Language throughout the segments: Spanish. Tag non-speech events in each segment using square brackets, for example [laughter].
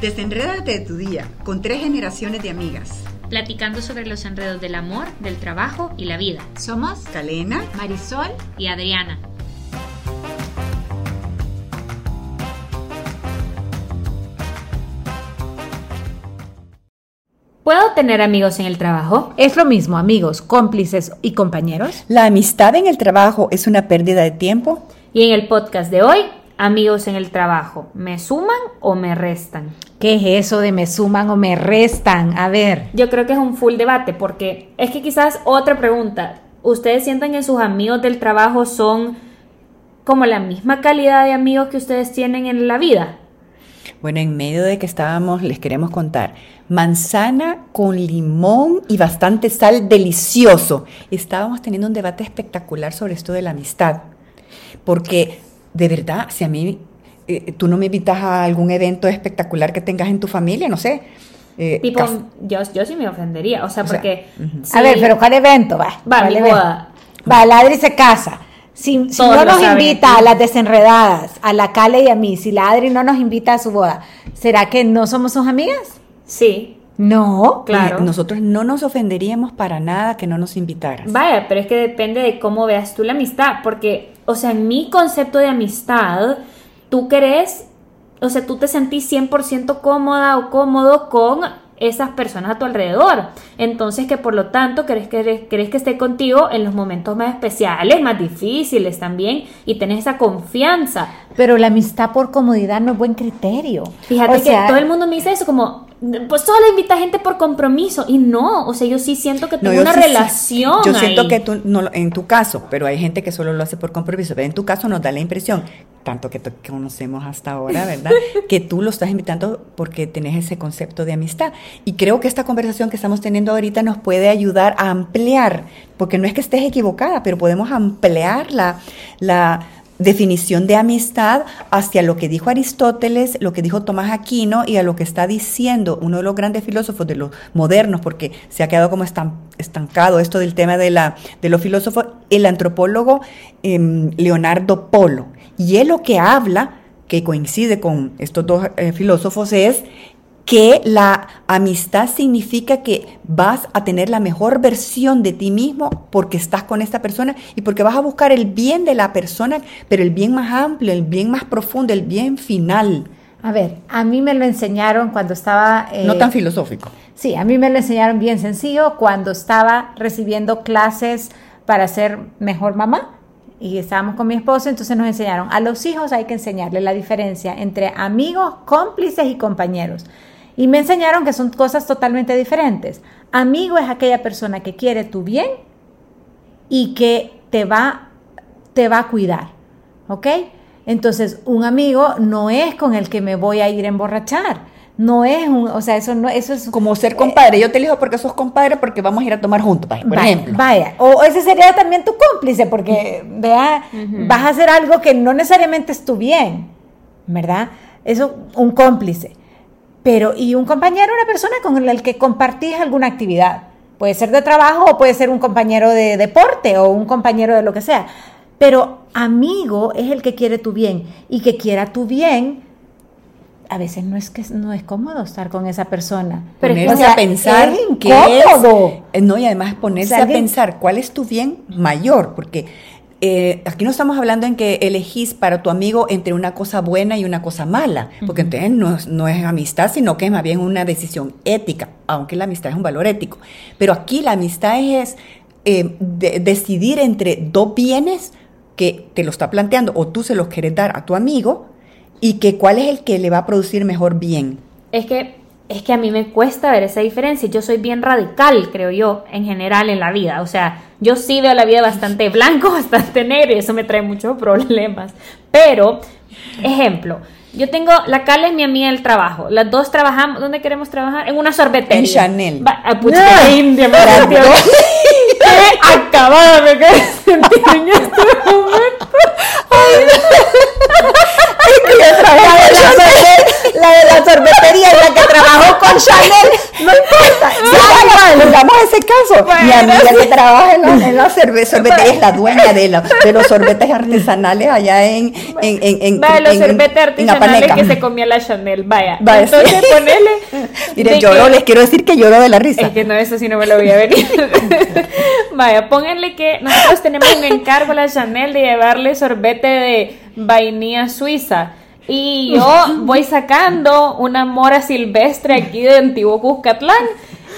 Desenrédate de tu día con tres generaciones de amigas. Platicando sobre los enredos del amor, del trabajo y la vida. Somos Calena, Marisol y Adriana. ¿Puedo tener amigos en el trabajo? ¿Es lo mismo amigos, cómplices y compañeros? ¿La amistad en el trabajo es una pérdida de tiempo? Y en el podcast de hoy, amigos en el trabajo, ¿me suman o me restan? ¿Qué es eso de me suman o me restan? A ver. Yo creo que es un full debate porque es que quizás otra pregunta, ¿ustedes sienten que sus amigos del trabajo son como la misma calidad de amigos que ustedes tienen en la vida? Bueno, en medio de que estábamos, les queremos contar, manzana con limón y bastante sal, delicioso. Estábamos teniendo un debate espectacular sobre esto de la amistad, porque de verdad, si a mí, eh, tú no me invitas a algún evento espectacular que tengas en tu familia, no sé. eh, tipo, yo, yo sí me ofendería, o sea, porque... Uh -huh. a ver, pero ¿cuál evento? Va, va mi boda. Va, Ladri se casa. Si, si no nos invita a las desenredadas, a la Cale y a mí, si la Adri no nos invita a su boda, ¿será que no somos sus amigas? Sí. No, claro. Nosotros no nos ofenderíamos para nada que no nos invitaras. Vaya, pero es que depende de cómo veas tú la amistad, porque, o sea, en mi concepto de amistad, tú crees, o sea, tú te sentís 100% cómoda o cómodo con esas personas a tu alrededor. Entonces que por lo tanto crees que, crees que esté contigo en los momentos más especiales, más difíciles también, y tenés esa confianza. Pero la amistad por comodidad no es buen criterio. Fíjate o que sea, todo el mundo me dice eso, como, pues solo invita gente por compromiso. Y no, o sea, yo sí siento que tengo no, una sí, relación. Yo ahí. siento que tú, no, en tu caso, pero hay gente que solo lo hace por compromiso, pero en tu caso nos da la impresión tanto que te conocemos hasta ahora, ¿verdad? [laughs] que tú lo estás invitando porque tenés ese concepto de amistad. Y creo que esta conversación que estamos teniendo ahorita nos puede ayudar a ampliar, porque no es que estés equivocada, pero podemos ampliar la, la definición de amistad hacia lo que dijo Aristóteles, lo que dijo Tomás Aquino y a lo que está diciendo uno de los grandes filósofos de los modernos, porque se ha quedado como estancado esto del tema de, la, de los filósofos, el antropólogo eh, Leonardo Polo. Y él lo que habla, que coincide con estos dos eh, filósofos, es que la amistad significa que vas a tener la mejor versión de ti mismo porque estás con esta persona y porque vas a buscar el bien de la persona, pero el bien más amplio, el bien más profundo, el bien final. A ver, a mí me lo enseñaron cuando estaba... Eh, no tan filosófico. Sí, a mí me lo enseñaron bien sencillo cuando estaba recibiendo clases para ser mejor mamá y estábamos con mi esposo, entonces nos enseñaron, a los hijos hay que enseñarles la diferencia entre amigos, cómplices y compañeros. Y me enseñaron que son cosas totalmente diferentes. Amigo es aquella persona que quiere tu bien y que te va, te va a cuidar. ¿Ok? Entonces, un amigo no es con el que me voy a ir a emborrachar. No es un, o sea, eso no, eso es como ser compadre. Yo te elijo porque sos compadre porque vamos a ir a tomar juntos, por vaya, ejemplo. Vaya, o ese sería también tu cómplice porque, vea, uh -huh. vas a hacer algo que no necesariamente es tu bien, ¿verdad? Eso, un cómplice. Pero, y un compañero, una persona con el que compartís alguna actividad. Puede ser de trabajo o puede ser un compañero de deporte o un compañero de lo que sea. Pero amigo es el que quiere tu bien y que quiera tu bien. A veces no es que no es cómodo estar con esa persona. Pero ponerse o sea, a pensar es incómodo. Es, no, y además ponerse o sea, a pensar cuál es tu bien mayor, porque eh, aquí no estamos hablando en que elegís para tu amigo entre una cosa buena y una cosa mala, porque uh -huh. entonces no, no, es amistad, sino que es más bien una decisión ética, aunque la amistad es un valor ético. Pero aquí la amistad es eh, de, decidir entre dos bienes que te lo está planteando o tú se los quieres dar a tu amigo y que cuál es el que le va a producir mejor bien. Es que es que a mí me cuesta ver esa diferencia. Yo soy bien radical, creo yo, en general en la vida. O sea, yo sí veo la vida bastante [laughs] blanco, bastante negro y eso me trae muchos problemas. Pero, ejemplo, yo tengo, la Cala es mi amiga del trabajo. Las dos trabajamos, ¿dónde queremos trabajar? En una sorbetería. En Chanel. Va, a pucha, no. India, me Qué acabada me quedé sentir en este momento. Ay, la, de la sorbetería y la que trabajó con Chanel, no importa. pongamos ese caso. Mi amiga que trabaja en la, en la sorbetería es la dueña de, la- de los sorbetes artesanales allá en, en, en, en, Vaya, los sorbetes artesanales que se comía la Chanel, vaya. Vaya, Entonces sí. ponele. [laughs] Mire, que- les quiero decir que lloró de la risa. Es que no, eso sí no me lo voy a venir. [laughs] Vaya, pónganle que nosotros tenemos un encargo a la Chanel de llevarle sorbete de vainilla suiza. Y yo voy sacando una mora silvestre aquí de Antiguo Cuscatlán.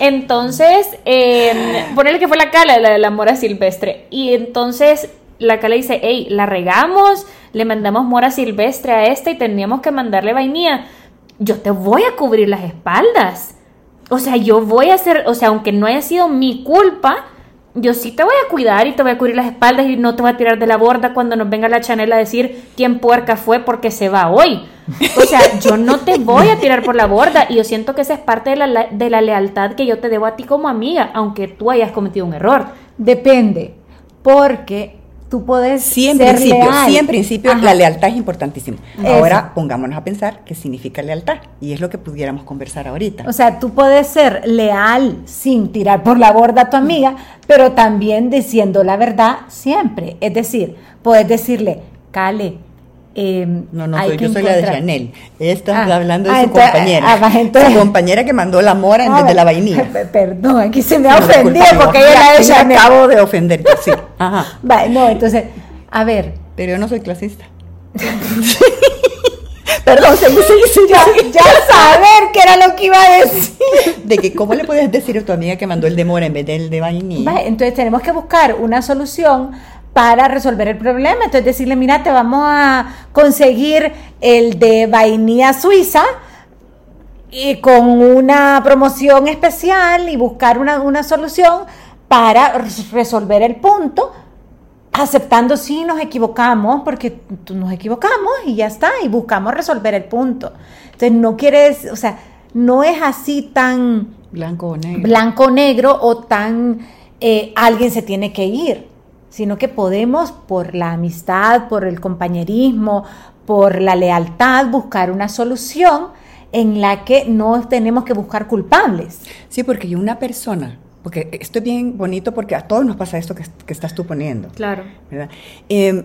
Entonces, eh, ponerle que fue la cala la de la mora silvestre. Y entonces la cala dice, hey, la regamos, le mandamos mora silvestre a esta y teníamos que mandarle vainilla. Yo te voy a cubrir las espaldas. O sea, yo voy a hacer, o sea, aunque no haya sido mi culpa, yo sí te voy a cuidar y te voy a cubrir las espaldas y no te voy a tirar de la borda cuando nos venga la Chanel a decir quién puerca fue porque se va hoy. O sea, [laughs] yo no te voy a tirar por la borda y yo siento que esa es parte de la, de la lealtad que yo te debo a ti como amiga, aunque tú hayas cometido un error. Depende, porque tú puedes Sí, en ser principio, leal. sí, en principio Ajá. la lealtad es importantísima. Eso. Ahora pongámonos a pensar qué significa lealtad y es lo que pudiéramos conversar ahorita. O sea, tú puedes ser leal sin tirar por la borda a tu amiga, pero también diciendo la verdad siempre. Es decir, puedes decirle, Cale, eh, no, no, soy, yo soy la de Chanel. Esta Ah, está hablando de ah, su entonces, compañera. ah, entonces- su compañera que mandó la mora en vez de la vainilla. [laughs] Pe- Perdón, aquí se me ha No, ofendido porque ella es la de Chanel. acabo de ofenderte, sí. Ajá. Va, no, entonces, a ver, Pero yo no soy clasista. [laughs] Perdón, seguí, seguí, ya, seguí. ya saber qué era lo que iba a decir. [laughs] De que, ¿cómo le puedes decir a tu amiga que mandó el de mora en vez del de vainilla? Va, entonces tenemos que buscar una solución para resolver el problema. Entonces decirle, mira, te vamos a conseguir el de vainilla suiza y con una promoción especial y buscar una, una solución para res- resolver el punto, aceptando si nos equivocamos, porque nos equivocamos y ya está, y buscamos resolver el punto. Entonces no quieres, o sea, no es así tan Blanco o negro. blanco o negro o tan eh, alguien se tiene que ir, sino que podemos por la amistad, por el compañerismo, por la lealtad, buscar una solución en la que no tenemos que buscar culpables. Sí, porque una persona, porque esto es bien bonito porque a todos nos pasa esto que, que estás tú poniendo. Claro. ¿verdad? Eh,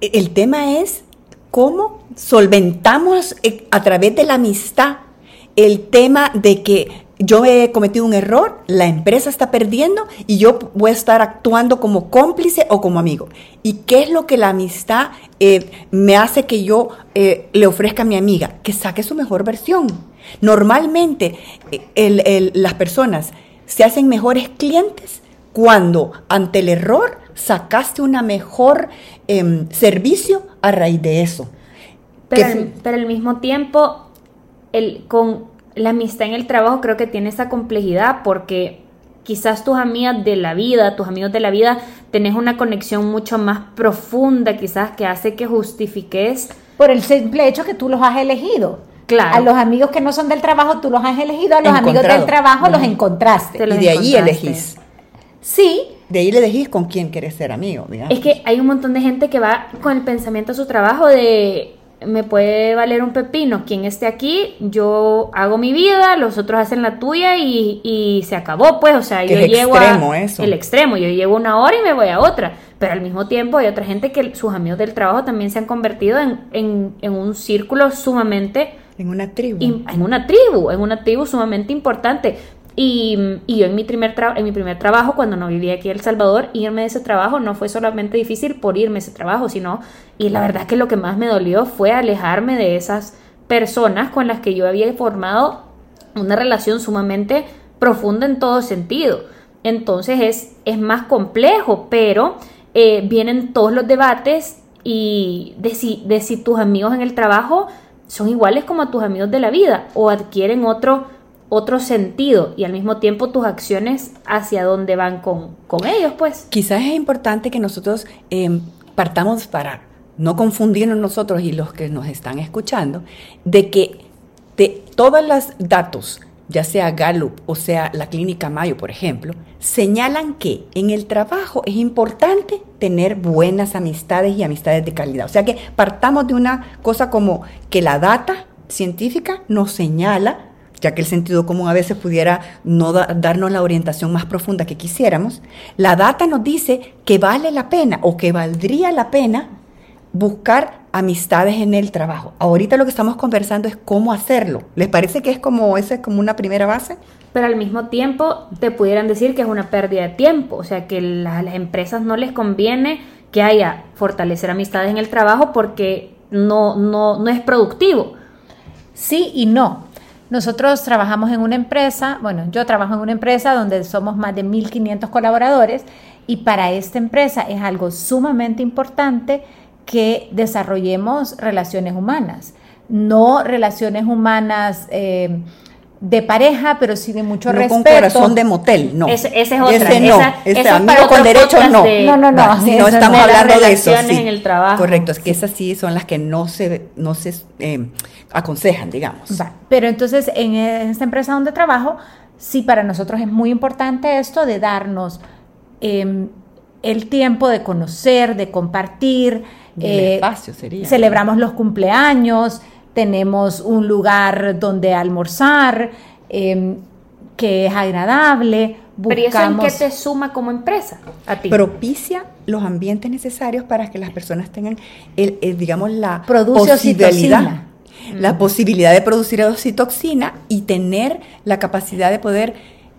el tema es cómo solventamos eh, a través de la amistad el tema de que yo he cometido un error, la empresa está perdiendo y yo voy a estar actuando como cómplice o como amigo. ¿Y qué es lo que la amistad eh, me hace que yo eh, le ofrezca a mi amiga? Que saque su mejor versión. Normalmente el- el- las personas se hacen mejores clientes cuando ante el error sacaste una mejor em, servicio a raíz de eso. Pero, Que pero al mismo tiempo, el, con la amistad en el trabajo creo que tiene esa complejidad porque quizás tus amigas de la vida, tus amigos de la vida, tenés una conexión mucho más profunda quizás que hace que justifiques Por el simple hecho que tú los has elegido. Claro. A los amigos que no son del trabajo, tú los has elegido, a los amigos del trabajo los encontraste. Te los y de ahí elegís. Sí, De ahí le elegís con quién quieres ser amigo, digamos. Es que hay un montón de gente que va con el pensamiento a su trabajo de me puede valer un pepino, quien esté aquí, yo hago mi vida, los otros hacen la tuya y, y se acabó, pues, o sea, Que yo llego extremo a eso. el extremo, yo llego una hora y me voy a otra, pero al mismo tiempo hay otra gente que sus amigos del trabajo también se han convertido en, en, en un círculo sumamente En una tribu. en una tribu, en una tribu sumamente importante. Y, y yo en mi, primer en mi primer trabajo, cuando no vivía aquí en El Salvador, irme de ese trabajo no fue solamente difícil por irme de ese trabajo, sino, y la verdad que lo que más me dolió fue alejarme de esas personas con las que yo había formado una relación sumamente profunda en todo sentido. Entonces es, es más complejo, pero eh, vienen todos los debates y de si, de si tus amigos en el trabajo son iguales como a tus amigos de la vida o adquieren otro, otro sentido y al mismo tiempo tus acciones hacia dónde van con, con ellos, pues. Quizás es importante que nosotros eh, partamos para no confundirnos nosotros y los que nos están escuchando, de que de todos los datos, ya sea Gallup o sea la clínica Mayo, por ejemplo, señalan que en el trabajo es importante tener buenas amistades y amistades de calidad. O sea que partamos de una cosa como que la data científica nos señala ya que el sentido común a veces pudiera no da- darnos la orientación más profunda que quisiéramos, la data nos dice que vale la pena o que valdría la pena buscar amistades en el trabajo. Ahorita lo que estamos conversando es cómo hacerlo. ¿Les parece que es como esa es como una primera base? Pero al mismo tiempo te pudieran decir que es una pérdida de tiempo, o sea que la- a las empresas no les conviene que haya fortalecer amistades en el trabajo porque no, no, no es productivo. Sí y no. Nosotros trabajamos en una empresa, bueno, yo trabajo en una empresa donde somos más de 1.500 colaboradores y para esta empresa es algo sumamente importante que desarrollemos relaciones humanas, no relaciones humanas eh, de pareja, pero sí de mucho no respeto. con corazón de motel, no. Ese- esa es otra. Ese no, Esa- ese esa es amigo para con podcast no. de- No, no, no, sí, no estamos no. De las hablando de eso. relaciones sí. en el trabajo. Correcto, es que esas sí son las que no se, no se eh, aconsejan, digamos. Va, Pero entonces en esta empresa donde trabajo, sí para nosotros es muy importante esto de darnos eh, el tiempo de conocer, de compartir. Eh, espacio sería. Celebramos los cumpleaños, tenemos un lugar donde almorzar, eh, que es agradable. Pero ¿y eso en qué te suma como empresa a ti? propicia los ambientes necesarios para que las personas tengan, el, el, digamos, la Produce posibilidad, la posibilidad de producir oxitoxina y tener la capacidad de poder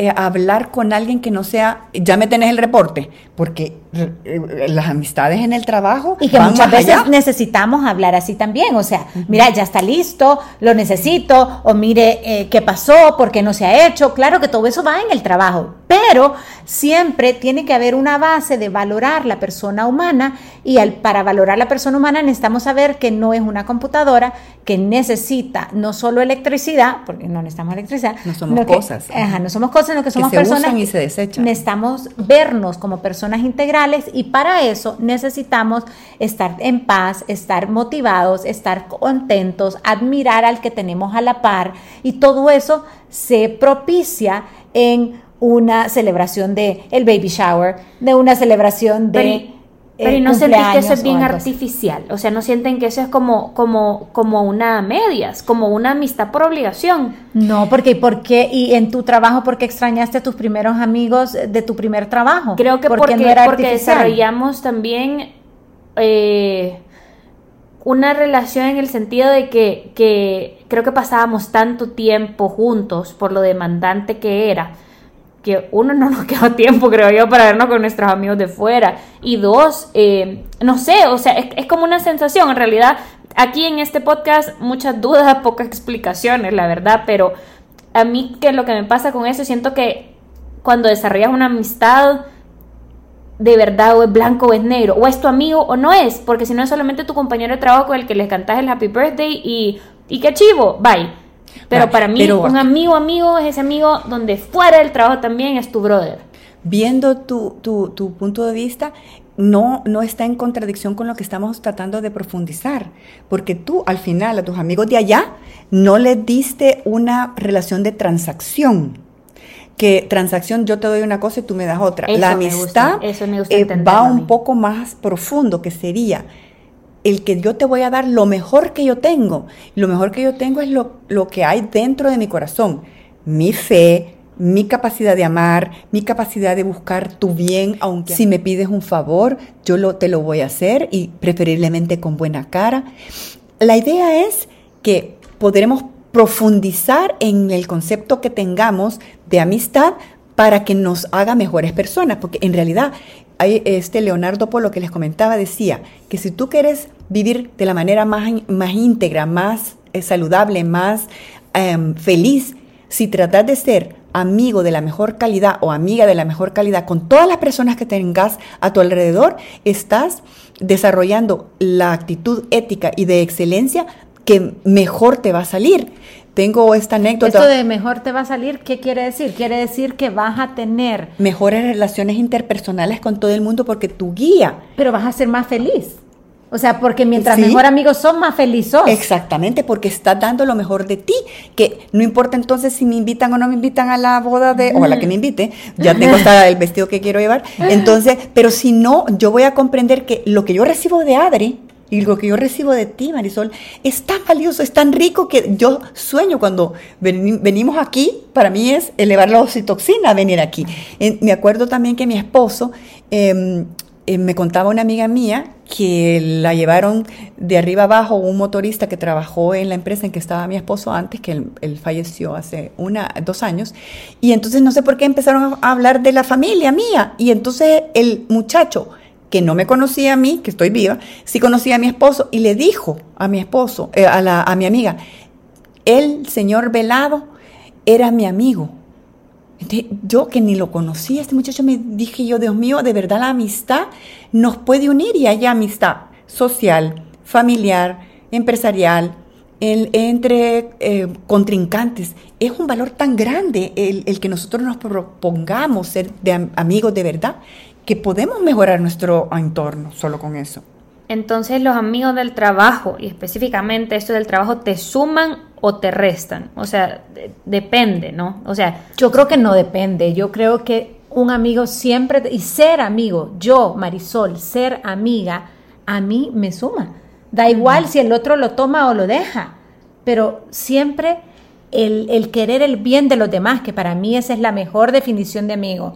eh, hablar con alguien que no sea, ya me tenés el reporte, porque eh, eh, las amistades en el trabajo Y que van muchas veces allá. necesitamos hablar así también, o sea, mira, ya está listo, lo necesito, o mire, eh, ¿qué pasó? ¿Por qué no se ha hecho? Claro que todo eso va en el trabajo, pero siempre tiene que haber una base de valorar la persona humana y al, para valorar la persona humana necesitamos saber que no es una computadora que necesita no solo electricidad, porque no necesitamos electricidad, No somos que- cosas. ajá, no somos cosas, sino que somos se personas usan y se desechan. necesitamos vernos como personas integrales y para eso necesitamos estar en paz, estar motivados, estar contentos, admirar al que tenemos a la par y todo eso se propicia en una celebración de el baby shower, de una celebración de Pero, y- eh, y no sentís que eso es bien artificial, o sea, no sienten que eso es como, como, como una medias, como una amistad por obligación. No, porque ¿por qué? Y en tu trabajo, ¿por qué extrañaste a tus primeros amigos de tu primer trabajo? Creo que ¿Por porque, no era porque desarrollamos también eh, una relación en el sentido de que, que creo que pasábamos tanto tiempo juntos por lo demandante que era, que uno no nos [laughs] quedó tiempo, creo yo, para vernos con nuestros amigos de fuera. Y dos, eh, no sé, o sea, es, es como una sensación, en realidad, aquí en este podcast muchas dudas, [laughs] pocas explicaciones, la verdad, pero a mí que lo que me pasa con eso, siento que cuando desarrollas una amistad, de verdad o es blanco o es negro, o es tu amigo o no es, porque si no es solamente tu compañero de trabajo con el que le cantas el happy birthday y, y qué chivo, bye. Pero Va, para mí, pero- un amigo, amigo es ese amigo donde fuera del trabajo también es tu brother. viendo tu, tu, tu punto de vista, no, no está en contradicción con lo que estamos tratando de profundizar, porque tú al final a tus amigos de allá no les diste una relación de transacción. Que transacción, yo te doy una cosa y tú me das otra. Eso La me amistad gusta, eso me gusta eh, va un poco más profundo, que sería el que yo te voy a dar lo mejor que yo tengo. Lo mejor que yo tengo es lo, lo que hay dentro de mi corazón. Mi fe, mi capacidad de amar, mi capacidad de buscar tu bien, aunque si me pides un favor, yo lo, te lo voy a hacer y preferiblemente con buena cara. La idea es que podremos profundizar en el concepto que tengamos de amistad para que nos haga mejores personas, porque en realidad este Leonardo Polo que les comentaba decía que si tú quieres vivir de la manera más, más íntegra, más eh, saludable, más em, feliz, si tratas de ser amigo de la mejor calidad o amiga de la mejor calidad con todas las personas que tengas a tu alrededor, estás desarrollando la actitud ética y de excelencia que mejor te va a salir. Tengo esta anécdota. Esto de mejor te va a salir, ¿qué quiere decir? Quiere decir que vas a tener, mejores relaciones interpersonales con todo el mundo porque tu guía. pero vas a ser más feliz. O sea, porque mientras Sí. mejor amigos son, más feliz sos. Exactamente, porque estás dando lo mejor de ti, que no importa entonces si me invitan o no me invitan a la boda de, o a la que me invite, ya tengo hasta el vestido que quiero llevar, [laughs] entonces, pero si no, yo voy a comprender que lo que yo recibo de Adri, Y lo que yo recibo de ti, Marisol, es tan valioso, es tan rico que yo sueño cuando venimos aquí, para mí es elevar la oxitoxina venir aquí. me acuerdo también que mi esposo, em, eh, me contaba una amiga mía que la llevaron de arriba abajo un motorista que trabajó en la empresa en que estaba mi esposo antes, que él, falleció hace una, dos años, y entonces no sé por qué empezaron a hablar de la familia mía, y entonces el muchacho que no me conocía a mí, que estoy viva, sí conocía a mi esposo y le dijo a mi esposo, eh, a, la, a mi amiga, el señor Velado era mi amigo. yo que ni lo conocía, este muchacho me dije yo, Dios mío, de verdad la amistad nos puede unir y hay amistad social, familiar, empresarial, entre eh, contrincantes. Es un valor tan grande el, el, que nosotros nos propongamos ser de amigos de verdad que podemos mejorar nuestro entorno solo con eso. Entonces los amigos del trabajo, y específicamente esto del trabajo, te suman o te restan. O sea, depende, ¿no? O sea... Yo creo que no depende. Yo creo que un amigo siempre, y ser amigo, yo, Marisol, ser amiga, a mí me suma. Da igual si el otro lo toma o lo deja, pero siempre el, querer el bien de los demás, que para mí esa es la mejor definición de amigo.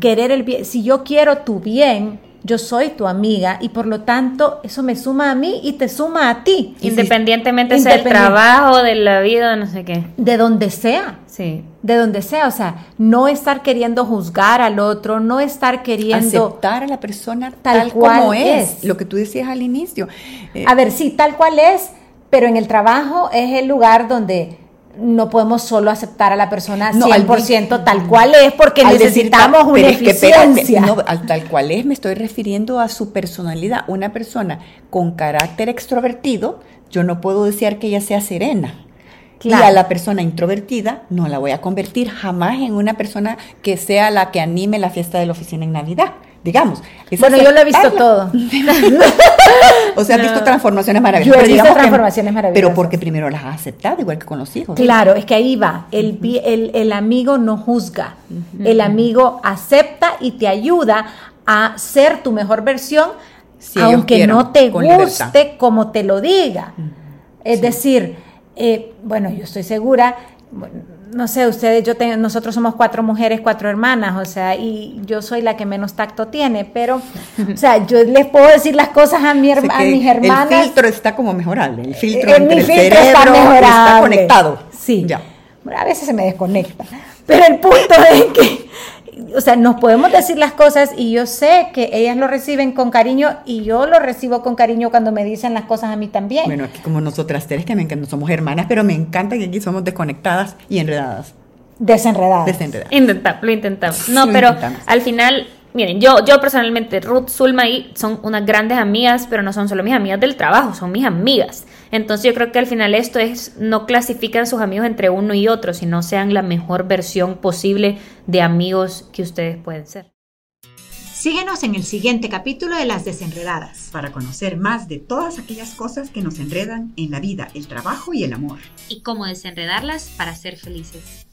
Querer el bien, si yo quiero tu bien, yo soy tu amiga y por lo tanto eso me suma a mí y te suma a ti. Independientemente sea del trabajo, de la vida, no sé qué. De donde sea. Sí. De donde sea, o sea, no estar queriendo juzgar al otro, no estar queriendo... Aceptar a la persona tal, cual como es, lo que tú decías al inicio. a ver, sí, tal cual es, pero en el trabajo es el lugar donde no podemos solo aceptar a la persona 100% tal cual es porque necesitamos una eficiencia. no, al tal cual es me estoy refiriendo a su personalidad. Una persona con carácter extrovertido, yo no puedo desear que ella sea serena. Y a la persona introvertida no la voy a convertir jamás en una persona que sea la que anime la fiesta de la oficina en Navidad digamos. Bueno, yo lo he visto todo. [laughs] o sea, he visto transformaciones maravillosas. Yo he visto transformaciones maravillosas. Pero porque primero las has aceptado, igual que con los hijos. Claro, es que ahí va. El, el, el amigo no juzga. El amigo acepta y te ayuda a ser tu mejor versión, aunque no te guste como te lo diga. Es decir, eh, bueno, yo estoy segura no sé, ustedes, yo tengo, nosotros somos cuatro mujeres, cuatro hermanas, o sea, y yo soy la que menos tacto tiene, pero, o sea, yo les puedo decir las cosas a, mi, a mis hermanas. El filtro está como mejorable, el filtro eh, entre el cerebro está, conectado. Sí, ya. a veces se me desconecta, pero el punto es que o sea, nos podemos decir las cosas y yo sé que ellas lo reciben con cariño y yo lo recibo con cariño cuando me dicen las cosas a mí también. Bueno, aquí como nosotras tres, que me encanta, somos hermanas, pero me encanta que aquí somos desconectadas y enredadas. Desenredadas. Desenredadas. Intentamos, lo intentamos. No, pero al final Miren, yo, yo personalmente, Ruth, Zulma y son unas grandes amigas, pero no son solo mis amigas del trabajo, son mis amigas. Entonces yo creo que al final esto es, no clasifican sus amigos entre uno y otro, sino sean la mejor versión posible de amigos que ustedes pueden ser. Síguenos en el siguiente capítulo de Las Desenredadas. Para conocer más de todas aquellas cosas que nos enredan en la vida, el trabajo y el amor. Y cómo desenredarlas para ser felices.